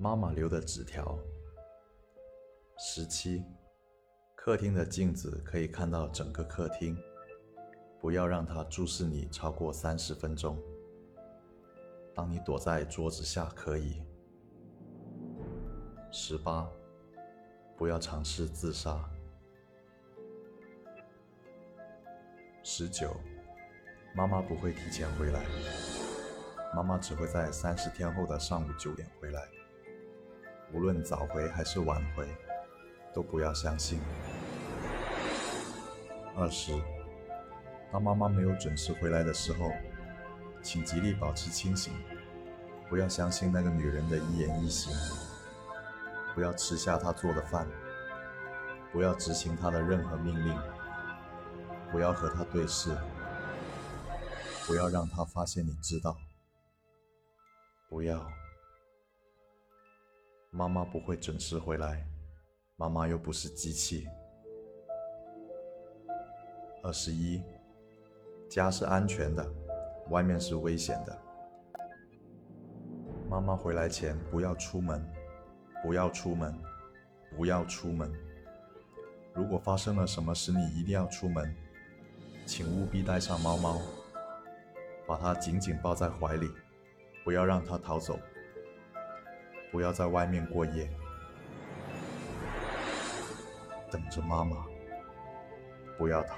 妈妈留的纸条。十七，客厅的镜子可以看到整个客厅，不要让它注视你超过三十分钟。当你躲在桌子下可以。十八，不要尝试自杀。十九，妈妈不会提前回来，妈妈只会在三十天后的上午九点回来。无论早回还是晚回，都不要相信。二十，当妈妈没有准时回来的时候，请极力保持清醒，不要相信那个女人的一言一行，不要吃下她做的饭，不要执行她的任何命令，不要和她对视，不要让她发现你知道，不要。妈妈不会准时回来，妈妈又不是机器。二十一，家是安全的，外面是危险的。妈妈回来前不要出门，不要出门，不要出门。如果发生了什么使你一定要出门，请务必带上猫猫，把它紧紧抱在怀里，不要让它逃走。不要在外面过夜，等着妈妈，不要逃。